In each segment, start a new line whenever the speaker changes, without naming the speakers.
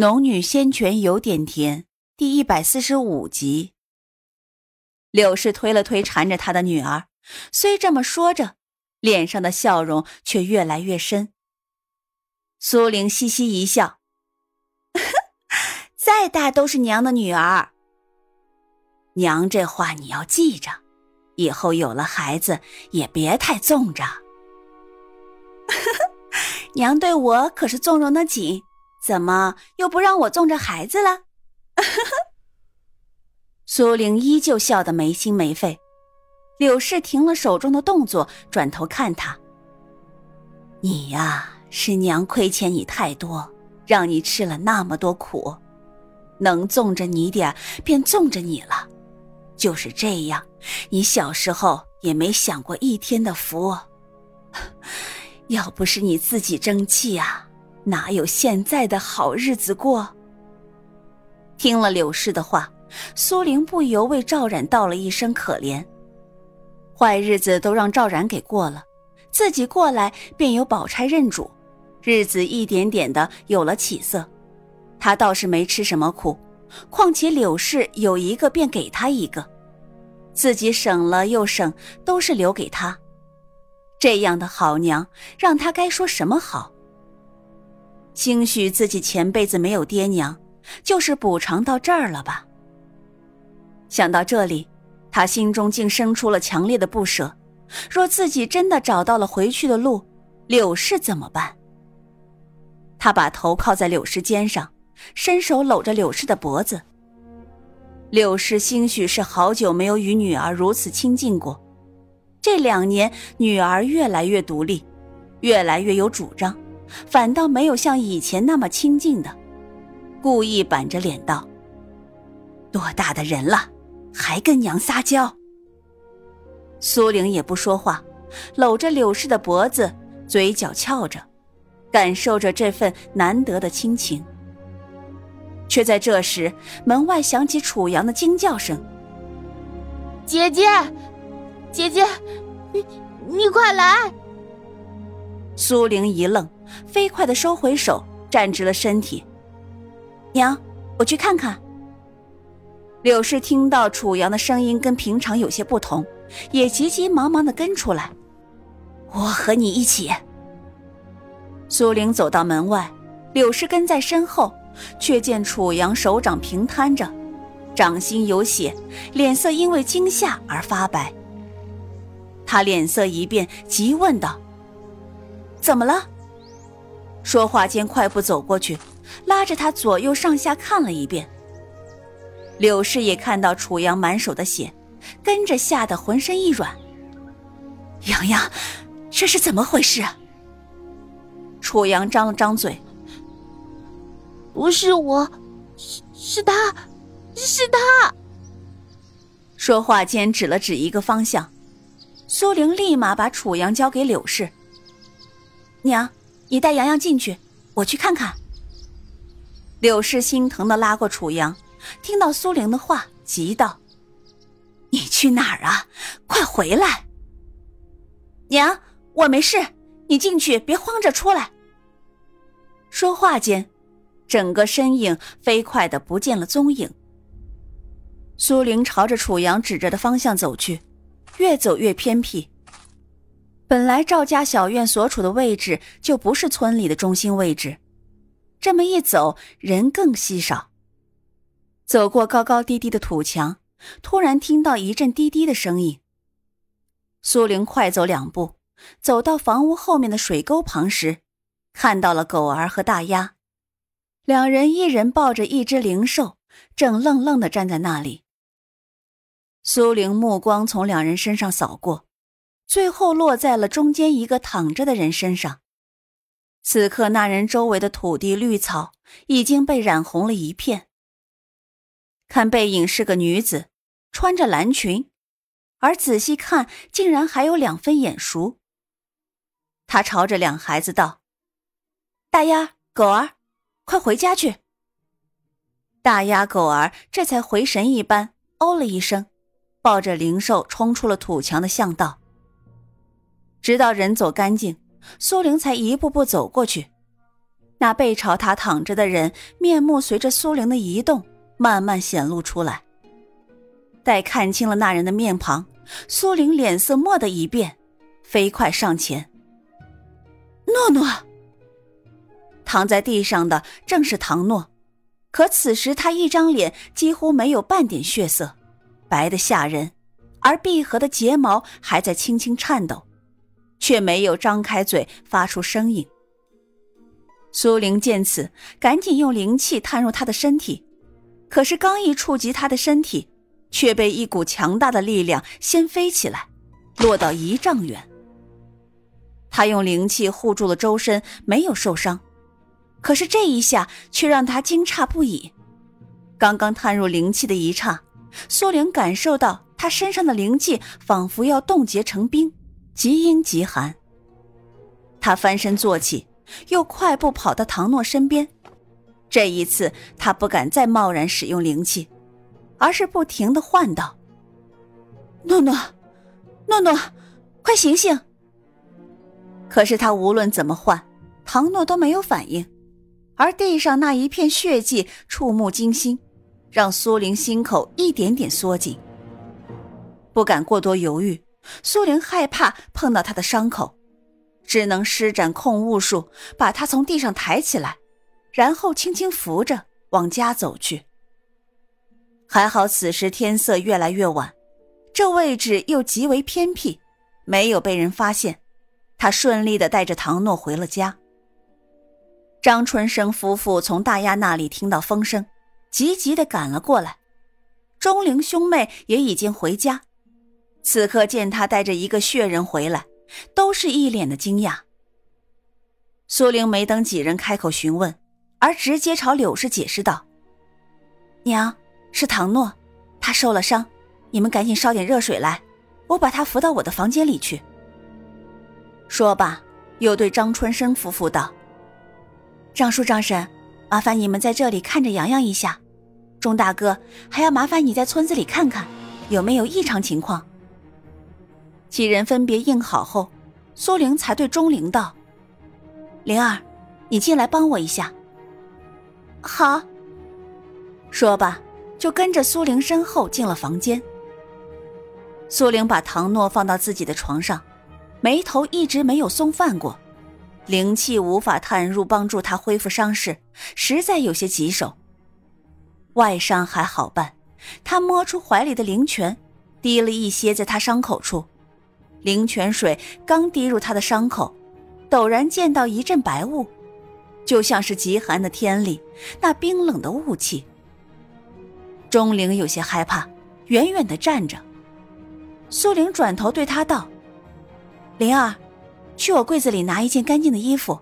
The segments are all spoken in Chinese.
农女先泉有点甜，第一百四十五集。柳氏推了推缠着她的女儿，虽这么说着，脸上的笑容却越来越深。苏玲嘻嘻一笑：“ 再大都是娘的女儿。娘这话你要记着，以后有了孩子也别太纵着。娘对我可是纵容的紧。”怎么又不让我纵着孩子了？苏玲依旧笑得没心没肺。柳氏停了手中的动作，转头看他：“你呀，是娘亏欠你太多，让你吃了那么多苦，能纵着你点便纵着你了。就是这样，你小时候也没享过一天的福。要不是你自己争气啊！”哪有现在的好日子过？听了柳氏的话，苏玲不由为赵冉道了一声可怜。坏日子都让赵冉给过了，自己过来便由宝钗认主，日子一点点的有了起色。他倒是没吃什么苦，况且柳氏有一个便给他一个，自己省了又省，都是留给他。这样的好娘，让他该说什么好？兴许自己前辈子没有爹娘，就是补偿到这儿了吧。想到这里，他心中竟生出了强烈的不舍。若自己真的找到了回去的路，柳氏怎么办？他把头靠在柳氏肩上，伸手搂着柳氏的脖子。柳氏兴许是好久没有与女儿如此亲近过，这两年女儿越来越独立，越来越有主张。反倒没有像以前那么亲近的，故意板着脸道：“多大的人了，还跟娘撒娇？”苏玲也不说话，搂着柳氏的脖子，嘴角翘着，感受着这份难得的亲情。却在这时，门外响起楚阳的惊叫声：“
姐姐，姐姐，你你快来！”
苏玲一愣。飞快的收回手，站直了身体。娘，我去看看。柳氏听到楚阳的声音跟平常有些不同，也急急忙忙的跟出来。我和你一起。苏玲走到门外，柳氏跟在身后，却见楚阳手掌平摊着，掌心有血，脸色因为惊吓而发白。他脸色一变，急问道：“怎么了？”说话间，快步走过去，拉着他左右上下看了一遍。柳氏也看到楚阳满手的血，跟着吓得浑身一软。阳阳，这是怎么回事？楚阳张了张嘴：“
不是我，是是他，是他。”
说话间指了指一个方向，苏玲立马把楚阳交给柳氏：“娘。”你带洋洋进去，我去看看。柳氏心疼的拉过楚阳，听到苏玲的话，急道：“你去哪儿啊？快回来！”娘，我没事，你进去，别慌着出来。说话间，整个身影飞快的不见了踪影。苏玲朝着楚阳指着的方向走去，越走越偏僻。本来赵家小院所处的位置就不是村里的中心位置，这么一走，人更稀少。走过高高低低的土墙，突然听到一阵滴滴的声音。苏玲快走两步，走到房屋后面的水沟旁时，看到了狗儿和大鸭，两人一人抱着一只灵兽，正愣愣的站在那里。苏玲目光从两人身上扫过。最后落在了中间一个躺着的人身上。此刻，那人周围的土地、绿草已经被染红了一片。看背影是个女子，穿着蓝裙，而仔细看，竟然还有两分眼熟。他朝着两孩子道：“大丫、狗儿，快回家去。”大丫、狗儿这才回神一般，哦了一声，抱着灵兽冲出了土墙的巷道。直到人走干净，苏玲才一步步走过去。那背朝他躺着的人面目随着苏玲的移动慢慢显露出来。待看清了那人的面庞，苏玲脸色蓦的一变，飞快上前。诺诺。躺在地上的正是唐诺，可此时他一张脸几乎没有半点血色，白的吓人，而闭合的睫毛还在轻轻颤抖，却没有张开嘴发出声音。苏玲见此，赶紧用灵气探入他的身体，可是刚一触及他的身体，却被一股强大的力量掀飞起来，落到一丈远。他用灵气护住了周身，没有受伤。可是这一下却让他惊诧不已。刚刚探入灵气的一刹，苏玲感受到他身上的灵气仿佛要冻结成冰，极阴极寒。他翻身坐起，又快步跑到唐诺身边。这一次，他不敢再贸然使用灵气，而是不停的唤道：“诺诺，诺诺，快醒醒！”可是他无论怎么唤，唐诺都没有反应。而地上那一片血迹触目惊心，让苏玲心口一点点缩紧。不敢过多犹豫，苏玲害怕碰到他的伤口，只能施展控物术，把他从地上抬起来，然后轻轻扶着往家走去。还好此时天色越来越晚，这位置又极为偏僻，没有被人发现，他顺利的带着唐诺回了家。张春生夫妇从大丫那里听到风声，急急的赶了过来。钟灵兄妹也已经回家，此刻见他带着一个血人回来，都是一脸的惊讶。苏玲没等几人开口询问，而直接朝柳氏解释道：“娘，是唐诺，他受了伤，你们赶紧烧点热水来，我把他扶到我的房间里去。”说罢，又对张春生夫妇道。张叔、张婶，麻烦你们在这里看着洋洋一下。钟大哥，还要麻烦你在村子里看看，有没有异常情况。几人分别应好后，苏玲才对钟灵道：“灵儿，你进来帮我一下。”
好。
说罢，就跟着苏玲身后进了房间。苏玲把唐诺放到自己的床上，眉头一直没有松泛过。灵气无法探入，帮助他恢复伤势，实在有些棘手。外伤还好办，他摸出怀里的灵泉，滴了一些在他伤口处。灵泉水刚滴入他的伤口，陡然见到一阵白雾，就像是极寒的天里那冰冷的雾气。钟灵有些害怕，远远的站着。苏玲转头对他道：“灵儿。”去我柜子里拿一件干净的衣服。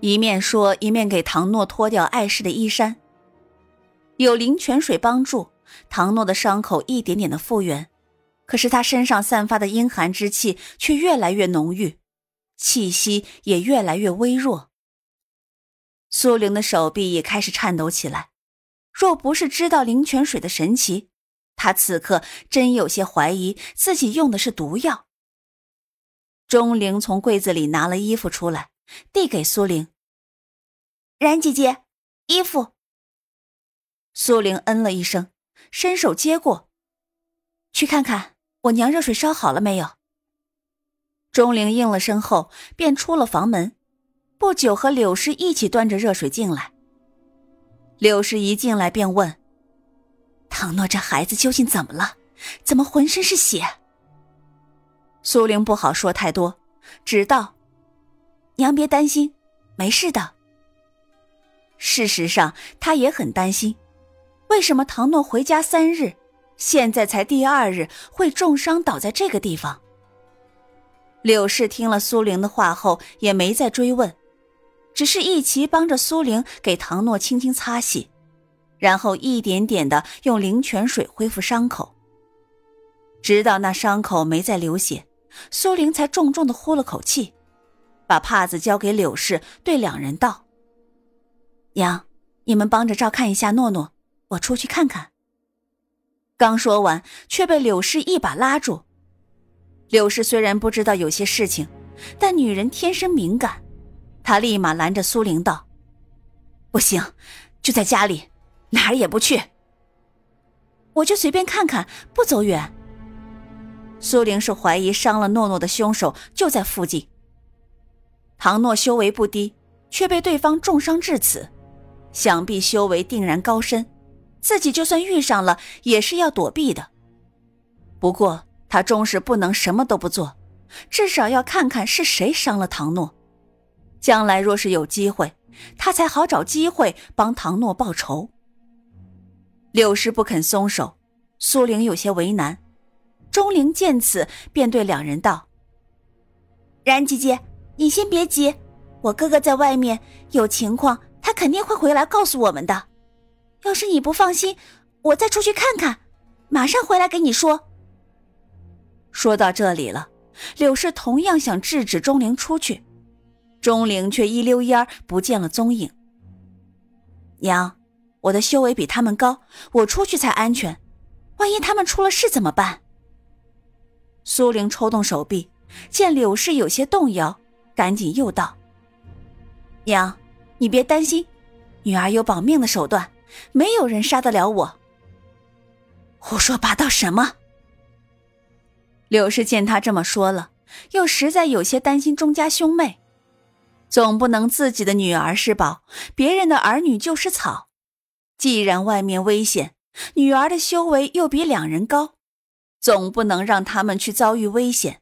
一面说，一面给唐诺脱掉碍事的衣衫。有灵泉水帮助，唐诺的伤口一点点的复原，可是他身上散发的阴寒之气却越来越浓郁，气息也越来越微弱。苏玲的手臂也开始颤抖起来。若不是知道灵泉水的神奇，他此刻真有些怀疑自己用的是毒药。钟灵从柜子里拿了衣服出来，递给苏玲。
冉姐姐，衣服。
苏玲嗯了一声，伸手接过，去看看我娘热水烧好了没有。钟灵应了声后，便出了房门。不久，和柳氏一起端着热水进来。柳氏一进来便问：“唐诺这孩子究竟怎么了？怎么浑身是血？”苏玲不好说太多，只道：“娘别担心，没事的。”事实上，她也很担心，为什么唐诺回家三日，现在才第二日会重伤倒在这个地方？柳氏听了苏玲的话后，也没再追问，只是一齐帮着苏玲给唐诺轻轻擦洗，然后一点点的用灵泉水恢复伤口，直到那伤口没再流血。苏玲才重重的呼了口气，把帕子交给柳氏，对两人道：“娘，你们帮着照看一下诺诺，我出去看看。”刚说完，却被柳氏一把拉住。柳氏虽然不知道有些事情，但女人天生敏感，她立马拦着苏玲道：“不行，就在家里，哪儿也不去。我就随便看看，不走远。”苏玲是怀疑伤了诺诺的凶手就在附近。唐诺修为不低，却被对方重伤至此，想必修为定然高深，自己就算遇上了也是要躲避的。不过他终是不能什么都不做，至少要看看是谁伤了唐诺。将来若是有机会，他才好找机会帮唐诺报仇。柳氏不肯松手，苏玲有些为难。钟灵见此，便对两人道：“
然姐姐，你先别急，我哥哥在外面有情况，他肯定会回来告诉我们的。要是你不放心，我再出去看看，马上回来给你说。”
说到这里了，柳氏同样想制止钟灵出去。钟灵却一溜烟不见了踪影。娘，我的修为比他们高，我出去才安全。万一他们出了事怎么办？苏玲抽动手臂，见柳氏有些动摇，赶紧又道：“娘，你别担心，女儿有保命的手段，没有人杀得了我。”胡说八道什么？柳氏见他这么说了，又实在有些担心钟家兄妹。总不能自己的女儿是宝，别人的儿女就是草。既然外面危险，女儿的修为又比两人高，总不能让他们去遭遇危险。